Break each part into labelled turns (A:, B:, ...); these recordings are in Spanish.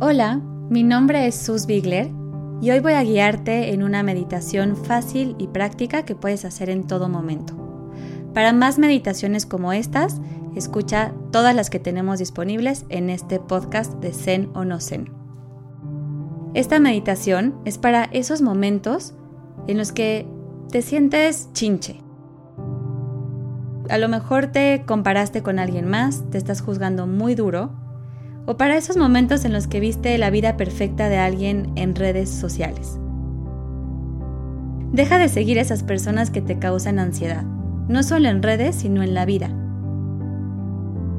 A: Hola, mi nombre es Sus Bigler y hoy voy a guiarte en una meditación fácil y práctica que puedes hacer en todo momento. Para más meditaciones como estas, escucha todas las que tenemos disponibles en este podcast de Zen o no Zen. Esta meditación es para esos momentos en los que te sientes chinche. A lo mejor te comparaste con alguien más, te estás juzgando muy duro o para esos momentos en los que viste la vida perfecta de alguien en redes sociales. Deja de seguir esas personas que te causan ansiedad, no solo en redes, sino en la vida.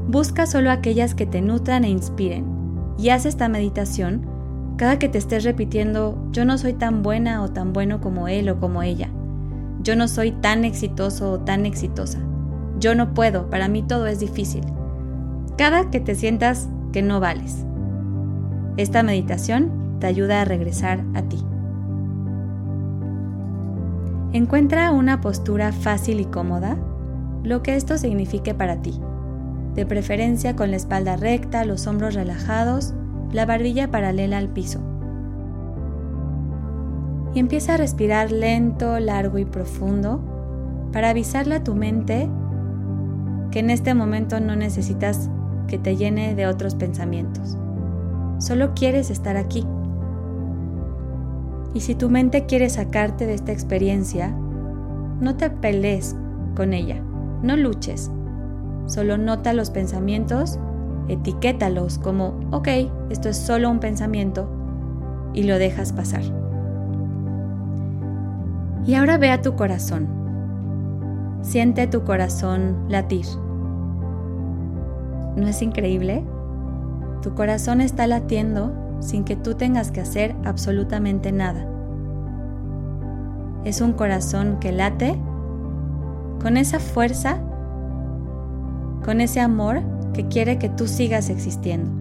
A: Busca solo aquellas que te nutran e inspiren y haz esta meditación cada que te estés repitiendo yo no soy tan buena o tan bueno como él o como ella. Yo no soy tan exitoso o tan exitosa. Yo no puedo, para mí todo es difícil. Cada que te sientas que no vales. Esta meditación te ayuda a regresar a ti. Encuentra una postura fácil y cómoda, lo que esto signifique para ti, de preferencia con la espalda recta, los hombros relajados, la barbilla paralela al piso. Y empieza a respirar lento, largo y profundo para avisarle a tu mente que en este momento no necesitas que te llene de otros pensamientos. Solo quieres estar aquí. Y si tu mente quiere sacarte de esta experiencia, no te pelees con ella, no luches. Solo nota los pensamientos, etiquétalos como, ok, esto es solo un pensamiento, y lo dejas pasar. Y ahora ve a tu corazón. Siente tu corazón latir. ¿No es increíble? Tu corazón está latiendo sin que tú tengas que hacer absolutamente nada. Es un corazón que late con esa fuerza, con ese amor que quiere que tú sigas existiendo.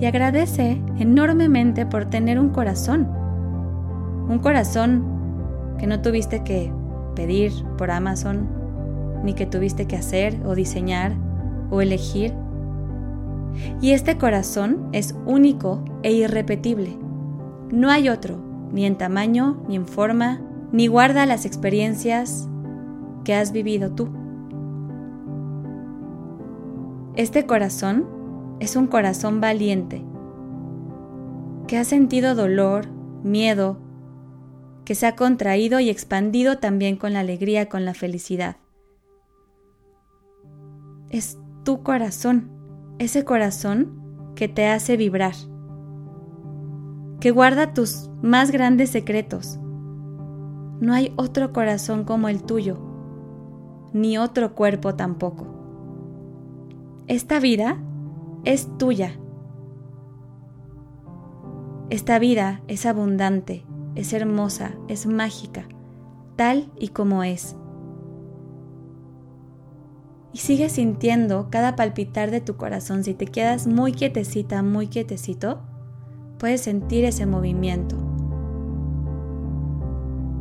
A: Y agradece enormemente por tener un corazón. Un corazón que no tuviste que pedir por Amazon, ni que tuviste que hacer o diseñar o elegir. Y este corazón es único e irrepetible. No hay otro, ni en tamaño, ni en forma, ni guarda las experiencias que has vivido tú. Este corazón es un corazón valiente, que ha sentido dolor, miedo, que se ha contraído y expandido también con la alegría, con la felicidad. Es tu corazón, ese corazón que te hace vibrar, que guarda tus más grandes secretos. No hay otro corazón como el tuyo, ni otro cuerpo tampoco. Esta vida es tuya. Esta vida es abundante, es hermosa, es mágica, tal y como es y sigue sintiendo cada palpitar de tu corazón. Si te quedas muy quietecita, muy quietecito, puedes sentir ese movimiento.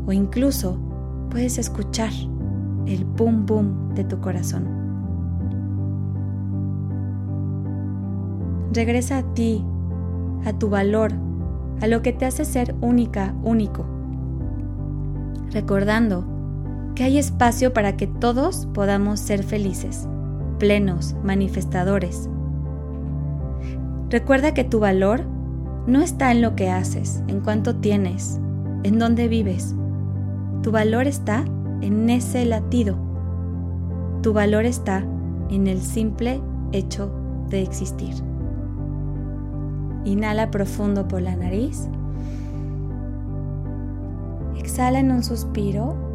A: O incluso puedes escuchar el boom boom de tu corazón. Regresa a ti, a tu valor, a lo que te hace ser única, único. Recordando que hay espacio para que todos podamos ser felices, plenos, manifestadores. Recuerda que tu valor no está en lo que haces, en cuánto tienes, en dónde vives. Tu valor está en ese latido. Tu valor está en el simple hecho de existir. Inhala profundo por la nariz. Exhala en un suspiro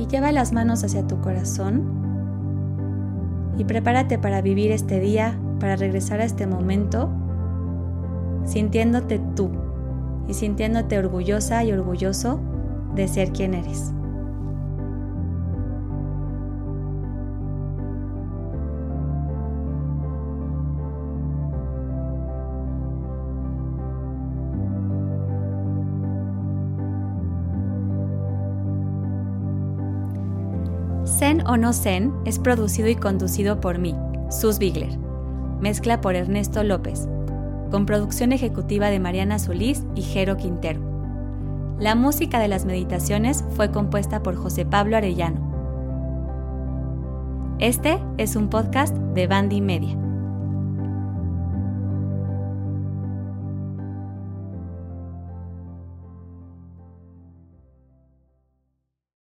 A: y lleva las manos hacia tu corazón y prepárate para vivir este día, para regresar a este momento, sintiéndote tú y sintiéndote orgullosa y orgulloso de ser quien eres. Zen o no Zen es producido y conducido por mí, Sus Bigler. mezcla por Ernesto López, con producción ejecutiva de Mariana Solís y Jero Quintero. La música de las meditaciones fue compuesta por José Pablo Arellano. Este es un podcast de Bandy Media.